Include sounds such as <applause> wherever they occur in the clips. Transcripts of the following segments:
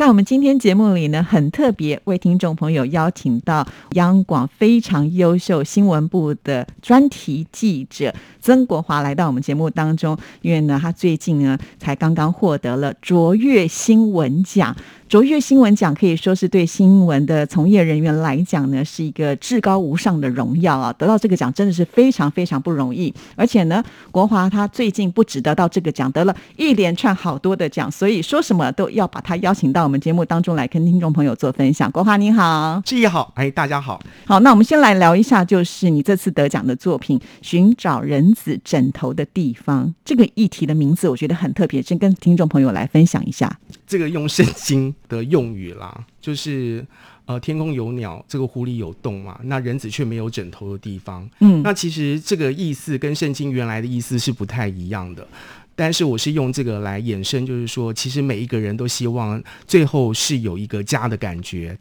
在我们今天节目里呢，很特别为听众朋友邀请到央广非常优秀新闻部的专题记者曾国华来到我们节目当中，因为呢，他最近呢才刚刚获得了卓越新闻奖。卓越新闻奖可以说是对新闻的从业人员来讲呢，是一个至高无上的荣耀啊！得到这个奖真的是非常非常不容易。而且呢，国华他最近不止得到这个奖，得了一连串好多的奖，所以说什么都要把他邀请到 <laughs> 我们节目当中来跟听众朋友做分享。国华你好，志毅好，哎，大家好，好，那我们先来聊一下，就是你这次得奖的作品《寻找人子枕头的地方》这个议题的名字，我觉得很特别，先跟听众朋友来分享一下。这个用圣经的用语啦，就是呃，天空有鸟，这个湖里有洞嘛，那人子却没有枕头的地方。嗯，那其实这个意思跟圣经原来的意思是不太一样的，但是我是用这个来衍生，就是说，其实每一个人都希望最后是有一个家的感觉。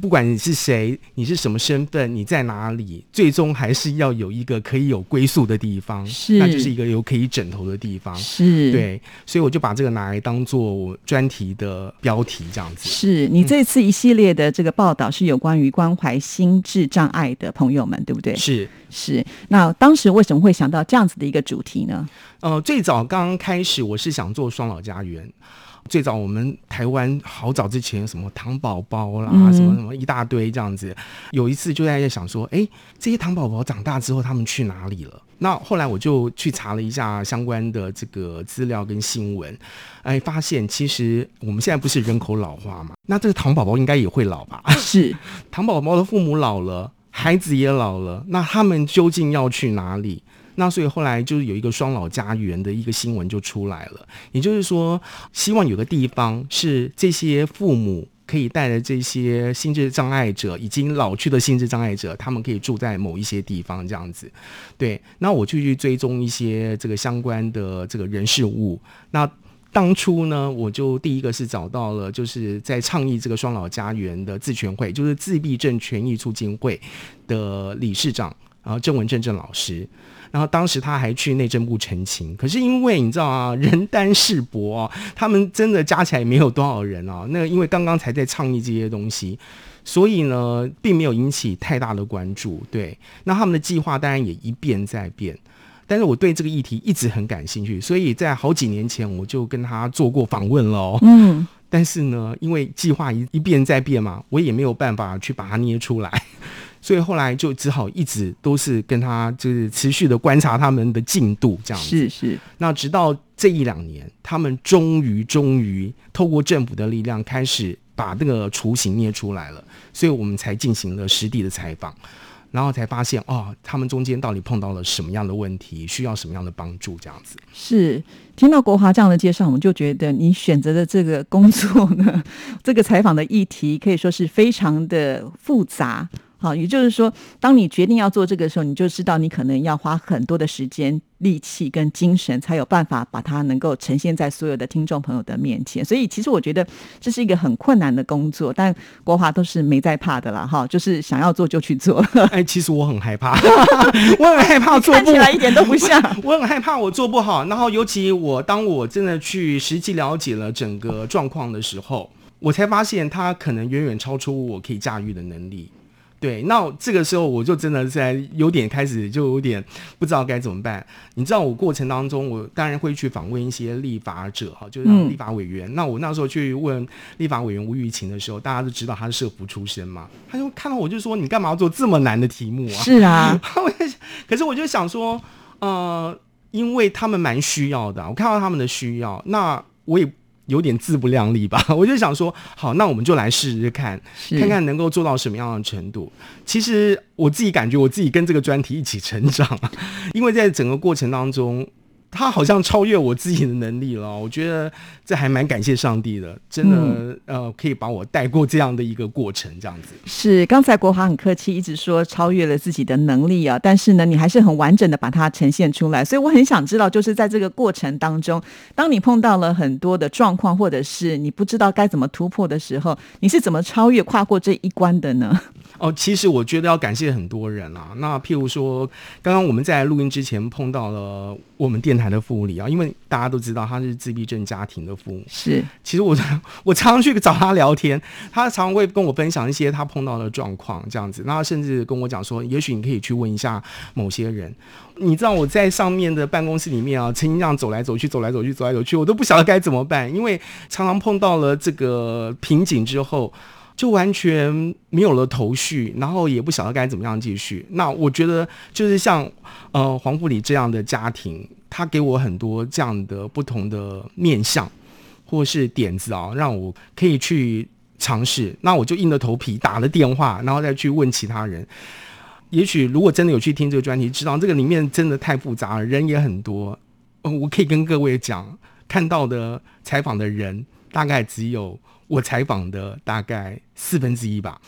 不管你是谁，你是什么身份，你在哪里，最终还是要有一个可以有归宿的地方，是，那就是一个有可以枕头的地方，是对，所以我就把这个拿来当做专题的标题，这样子。是你这次一系列的这个报道是有关于关怀心智障碍的朋友们，对不对？是是。那当时为什么会想到这样子的一个主题呢？呃，最早刚刚开始，我是想做双老家园。最早我们台湾好早之前，什么糖宝宝啦，什么什么一大堆这样子。有一次就在想说，哎，这些糖宝宝长大之后他们去哪里了？那后来我就去查了一下相关的这个资料跟新闻，哎，发现其实我们现在不是人口老化嘛？那这个糖宝宝应该也会老吧？是，<laughs> 糖宝宝的父母老了，孩子也老了，那他们究竟要去哪里？那所以后来就是有一个双老家园的一个新闻就出来了，也就是说，希望有个地方是这些父母可以带着这些心智障碍者，已经老去的心智障碍者，他们可以住在某一些地方这样子。对，那我就去追踪一些这个相关的这个人事物。那当初呢，我就第一个是找到了，就是在倡议这个双老家园的自权会，就是自闭症权益促进会的理事长，然后郑文正郑老师。然后当时他还去内政部澄清，可是因为你知道啊，人单势薄啊，他们真的加起来没有多少人啊。那因为刚刚才在倡议这些东西，所以呢，并没有引起太大的关注。对，那他们的计划当然也一变再变。但是我对这个议题一直很感兴趣，所以在好几年前我就跟他做过访问了。嗯，但是呢，因为计划一一变再变嘛，我也没有办法去把它捏出来。所以后来就只好一直都是跟他就是持续的观察他们的进度这样子。是是。那直到这一两年，他们终于终于透过政府的力量开始把那个雏形捏出来了，所以我们才进行了实地的采访，然后才发现哦，他们中间到底碰到了什么样的问题，需要什么样的帮助这样子。是听到国华这样的介绍，我们就觉得你选择的这个工作呢，<laughs> 这个采访的议题可以说是非常的复杂。好，也就是说，当你决定要做这个时候，你就知道你可能要花很多的时间、力气跟精神，才有办法把它能够呈现在所有的听众朋友的面前。所以，其实我觉得这是一个很困难的工作，但国华都是没在怕的啦，哈，就是想要做就去做。哎，其实我很害怕，<laughs> 我很害怕做，<laughs> 看起来一点都不像。我很害怕我做不好，然后尤其我当我真的去实际了解了整个状况的时候，我才发现它可能远远超出我可以驾驭的能力。对，那这个时候我就真的在有点开始就有点不知道该怎么办。你知道，我过程当中，我当然会去访问一些立法者哈，就是立法委员。那我那时候去问立法委员吴玉琴的时候，大家都知道他是社福出身嘛，他就看到我就说：“你干嘛要做这么难的题目啊？” <laughs> 是啊，可是我就想说，呃，因为他们蛮需要的，我看到他们的需要，那我也。有点自不量力吧，<laughs> 我就想说，好，那我们就来试试看，看看能够做到什么样的程度。其实我自己感觉，我自己跟这个专题一起成长，<laughs> 因为在整个过程当中，他好像超越我自己的能力了，我觉得这还蛮感谢上帝的，真的，嗯呃，可以把我带过这样的一个过程，这样子。是，刚才国华很客气，一直说超越了自己的能力啊，但是呢，你还是很完整的把它呈现出来，所以我很想知道，就是在这个过程当中，当你碰到了很多的状况，或者是你不知道该怎么突破的时候，你是怎么超越、跨过这一关的呢？<laughs> 哦，其实我觉得要感谢很多人啊。那譬如说，刚刚我们在录音之前碰到了我们电台的副理啊，因为大家都知道他是自闭症家庭的父母。是，其实我 <laughs> 我常常去找他聊天，他常常会跟我分享一些他碰到的状况，这样子。那他甚至跟我讲说，也许你可以去问一下某些人。你知道我在上面的办公室里面啊，曾经这样走来走去，走来走去，走来走去，我都不晓得该怎么办，因为常常碰到了这个瓶颈之后。就完全没有了头绪，然后也不晓得该怎么样继续。那我觉得就是像呃黄富里这样的家庭，他给我很多这样的不同的面相或是点子啊，让我可以去尝试。那我就硬着头皮打了电话，然后再去问其他人。也许如果真的有去听这个专题，知道这个里面真的太复杂了，人也很多。嗯，我可以跟各位讲，看到的采访的人大概只有。我采访的大概四分之一吧，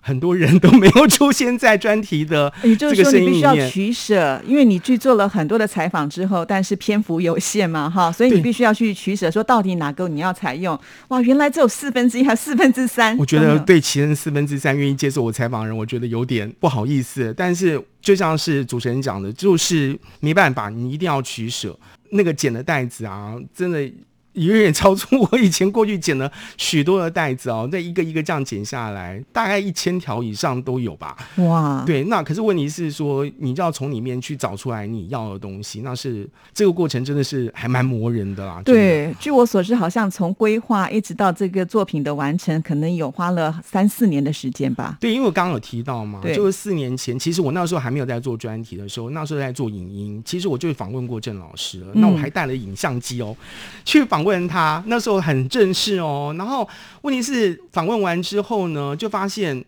很多人都没有出现在专题的也就是说，你必须要这个声音里面取舍，因为你去做了很多的采访之后，但是篇幅有限嘛，哈，所以你必须要去取舍，说到底哪个你要采用。哇，原来只有四分之一还四分之三，我觉得对其人四分之三愿意接受我采访的人，我觉得有点不好意思。但是就像是主持人讲的，就是没办法，你一定要取舍。那个剪的袋子啊，真的 <laughs> 远远超出我以前过去剪了许多的袋子哦，那一个一个这样剪下来，大概一千条以上都有吧。哇，对，那可是问题是说，你就要从里面去找出来你要的东西，那是这个过程真的是还蛮磨人的啦。对，据我所知，好像从规划一直到这个作品的完成，可能有花了三四年的时间吧。对，因为我刚刚有提到嘛，就是四年前，其实我那时候还没有在做专题的时候，那时候在做影音，其实我就访问过郑老师了，那我嗯还带了影像机哦，去访问他，那时候很正式哦。然后问题是访问完之后呢，就发现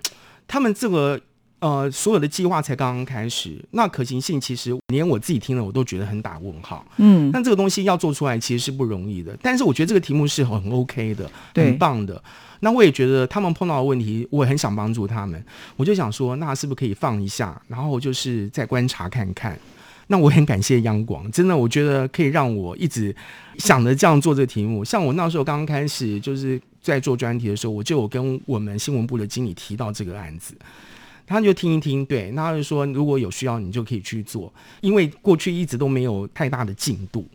他们这个。呃，所有的计划才刚刚开始，那可行性其实连我自己听了我都觉得很打问号。嗯，那这个东西要做出来其实是不容易的，但是我觉得这个题目是很 OK 的，很棒的。那我也觉得他们碰到的问题，我也很想帮助他们。我就想说，那是不是可以放一下，然后就是再观察看看。那我很感谢央广，真的，我觉得可以让我一直想着这样做这个题目。像我那时候刚刚开始就是在做专题的时候，我就有跟我们新闻部的经理提到这个案子。他就听一听，对，那他就说如果有需要，你就可以去做，因为过去一直都没有太大的进度。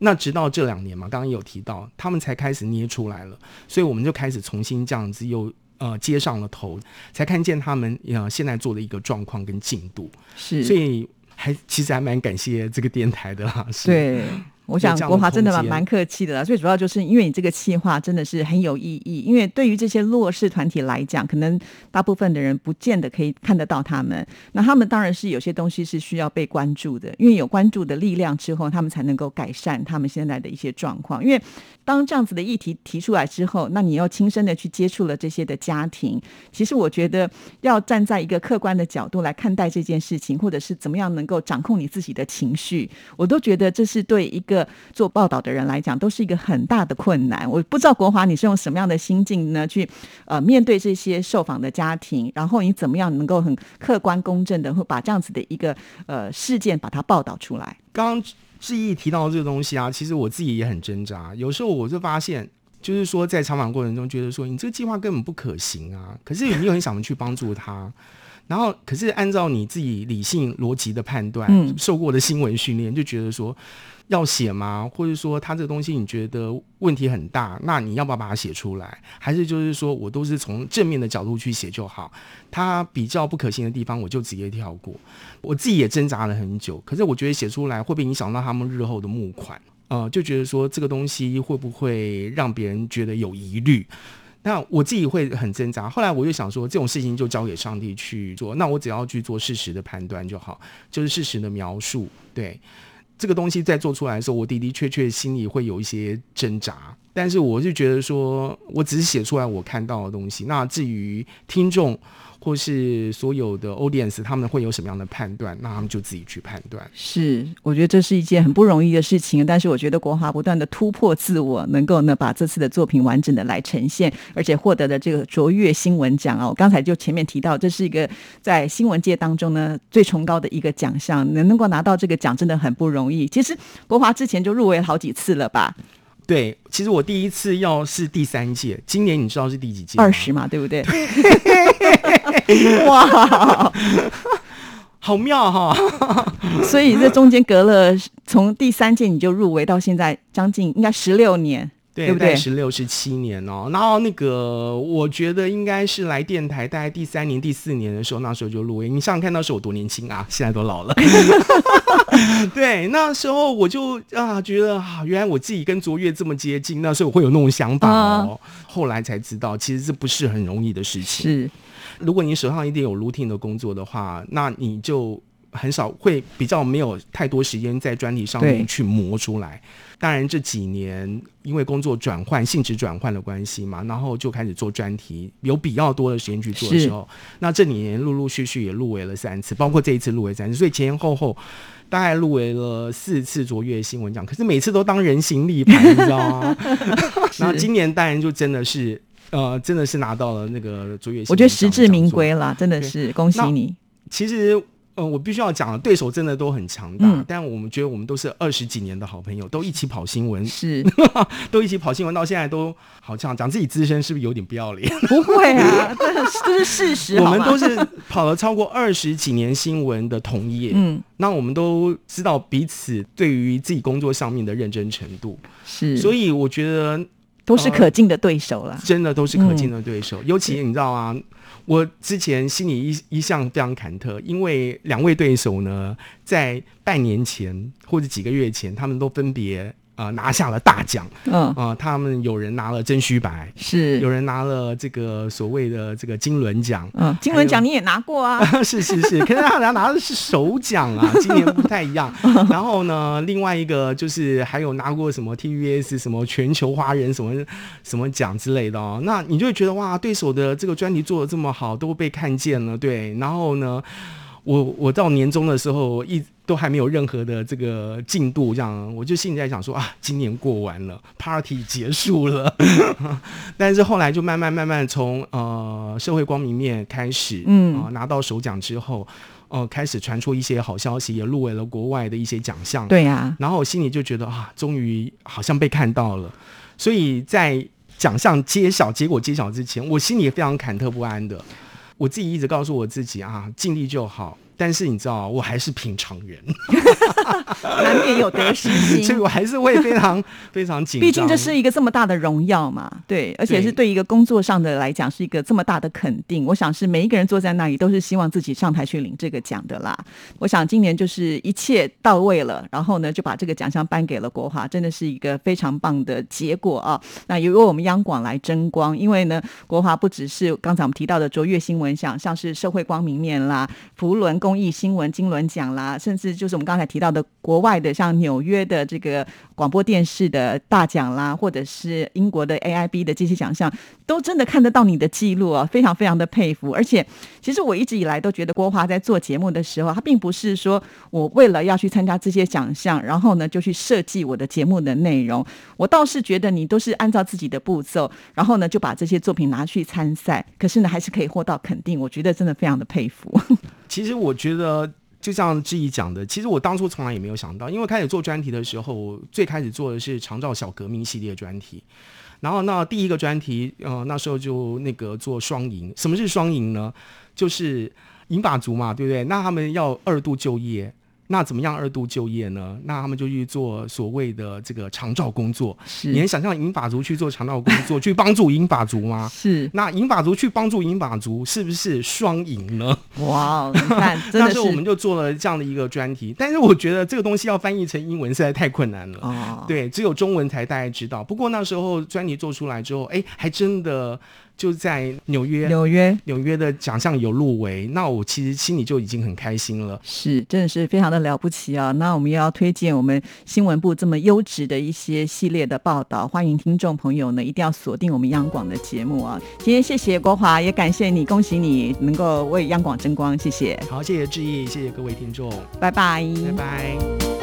那直到这两年嘛，刚刚有提到，他们才开始捏出来了，所以我们就开始重新这样子又呃接上了头，才看见他们呃现在做的一个状况跟进度，是，所以还其实还蛮感谢这个电台的啦。是，对。我想国华真的蛮蛮客气的啦，最主要就是因为你这个企划真的是很有意义，因为对于这些弱势团体来讲，可能大部分的人不见得可以看得到他们，那他们当然是有些东西是需要被关注的，因为有关注的力量之后，他们才能够改善他们现在的一些状况。因为当这样子的议题提出来之后，那你要亲身的去接触了这些的家庭，其实我觉得要站在一个客观的角度来看待这件事情，或者是怎么样能够掌控你自己的情绪，我都觉得这是对一个做报道的人来讲，都是一个很大的困难。我不知道国华你是用什么样的心境呢，去呃面对这些受访的家庭，然后你怎么样能够很客观公正的，会把这样子的一个呃事件把它报道出来？刚刚志毅提到这个东西啊，其实我自己也很挣扎。有时候我就发现，就是说在采访过程中，觉得说你这个计划根本不可行啊，可是你又很想去帮助他。然后，可是按照你自己理性逻辑的判断，嗯受过的新闻训练，就觉得说要写吗？或者说他这个东西你觉得问题很大，那你要不要把它写出来？还是就是说我都是从正面的角度去写就好？它比较不可行的地方，我就直接跳过。我自己也挣扎了很久，可是我觉得写出来会不会影响到他们日后的募款？呃，就觉得说这个东西会不会让别人觉得有疑虑？那我自己会很挣扎。后来我就想说，这种事情就交给上帝去做，那我只要去做事实的判断就好，就是事实的描述。对这个东西在做出来的时候，我的的确确心里会有一些挣扎，但是我就觉得说，我只是写出来我看到的东西。那至于听众或是所有的 audience，他们会有什么样的判断，那他们就自己去判断。是，我觉得这是一件很不容易的事情。但是我觉得国华不断的突破自我，能够呢把这次的作品完整的来呈现，而且获得的这个卓越新闻奖啊，我刚才就前面提到，这是一个在新闻界当中呢最崇高的一个奖项，能能够拿到这个奖真的很不容易。其实国华之前就入围好几次了吧？对，其实我第一次要是第三届，今年你知道是第几届？二十嘛，对不对？<laughs> 哇，好妙哈！所以这中间隔了从第三届你就入围到现在，将近应该十六年。对不对？十六十七年哦，然后那个我觉得应该是来电台大概第三年、第四年的时候，那时候就录音。你想想看，那时候我多年轻啊，<laughs> 现在都老了。<laughs> 对，那时候我就啊觉得啊，原来我自己跟卓越这么接近，那时候我会有那种想法哦。后来才知道，其实这不是很容易的事情。是，如果你手上一定有 routine 的工作的话，那你就很少会比较没有太多时间在专题上面去磨出来。当然这几年因为工作转换性质转换的关系嘛，然后就开始做专题，有比较多的时间去做的时候，那这几年陆陆续续也入围了三次，包括这一次入围三次，所以前前后后大概入围了四次卓越新闻奖，可是每次都当人形立牌，你知道吗？<laughs> 然后今年当然就真的是呃，真的是拿到了那个卓越，我觉得实至名归了，真的是恭喜你。其实。嗯，我必须要讲，对手真的都很强大，但我们觉得我们都是二十几年的好朋友，都一起跑新闻，是，<laughs> 都一起跑新闻，到现在都好像讲自己资深，是不是有点不要脸？<laughs> 不会啊，这这是事实。我们都是跑了超过二十几年新闻的同业，嗯，那我们都知道彼此对于自己工作上面的认真程度，是，所以我觉得都是可敬的对手了，真的都是可敬的对手，尤其你知道啊。我之前心里一一向非常忐忑，因为两位对手呢，在半年前或者几个月前，他们都分别。啊，拿下了大奖。嗯啊，他们有人拿了真虚白，是有人拿了这个所谓的这个金轮奖。嗯，金轮奖你也拿过啊？<laughs> 是是是，可是他拿拿的是首奖啊，今年不太一样。<laughs> 然后呢，另外一个就是还有拿过什么 TVS 什么全球华人什么什么奖之类的哦。那你就会觉得哇，对手的这个专题做的这么好，都被看见了。对，然后呢？我我到年终的时候，一都还没有任何的这个进度，这样我就心里在想说啊，今年过完了，party 结束了，<laughs> 但是后来就慢慢慢慢从呃社会光明面开始，嗯。啊拿到首奖之后，哦开始传出一些好消息，也入围了国外的一些奖项，对呀，然后我心里就觉得啊，终于好像被看到了，所以在奖项揭晓结果揭晓之前，我心里也非常忐忑不安的。我自己一直告诉我自己啊，尽力就好。但是你知道，我还是平常人，<laughs> 难免有得失心，所以我还是会非常 <laughs> 非常紧张。毕竟这是一个这么大的荣耀嘛，对，而且是对一个工作上的来讲是一个这么大的肯定。我想是每一个人坐在那里都是希望自己上台去领这个奖的啦。我想今年就是一切到位了，然后呢就把这个奖项颁给了国华，真的是一个非常棒的结果啊。那由我们央广来争光，因为呢国华不只是刚才我们提到的卓越新闻奖，像是社会光明面啦，福伦公。公益新闻金轮奖啦，甚至就是我们刚才提到的国外的，像纽约的这个广播电视的大奖啦，或者是英国的 AIB 的这些奖项，都真的看得到你的记录啊，非常非常的佩服。而且，其实我一直以来都觉得郭华在做节目的时候，他并不是说我为了要去参加这些奖项，然后呢就去设计我的节目的内容。我倒是觉得你都是按照自己的步骤，然后呢就把这些作品拿去参赛，可是呢还是可以获到肯定。我觉得真的非常的佩服。其实我觉得，就像志毅讲的，其实我当初从来也没有想到，因为开始做专题的时候，我最开始做的是长照小革命系列专题，然后那第一个专题，呃，那时候就那个做双赢。什么是双赢呢？就是银发族嘛，对不对？那他们要二度就业。那怎么样二度就业呢？那他们就去做所谓的这个长照工作。是，你能想象银发族去做长照工作，去帮助银发族吗？<laughs> 是。那银发族去帮助银发族，是不是双赢呢？哇，你看，那时候我们就做了这样的一个专题。但是我觉得这个东西要翻译成英文实在太困难了。哦。对，只有中文才大家知道。不过那时候专题做出来之后，哎，还真的。就在纽约，纽约纽约的奖项有入围，那我其实心里就已经很开心了。是，真的是非常的了不起啊！那我们也要推荐我们新闻部这么优质的一些系列的报道，欢迎听众朋友呢一定要锁定我们央广的节目啊！今天谢谢国华，也感谢你，恭喜你能够为央广争光，谢谢，好，谢谢志毅，谢谢各位听众，拜拜，拜拜。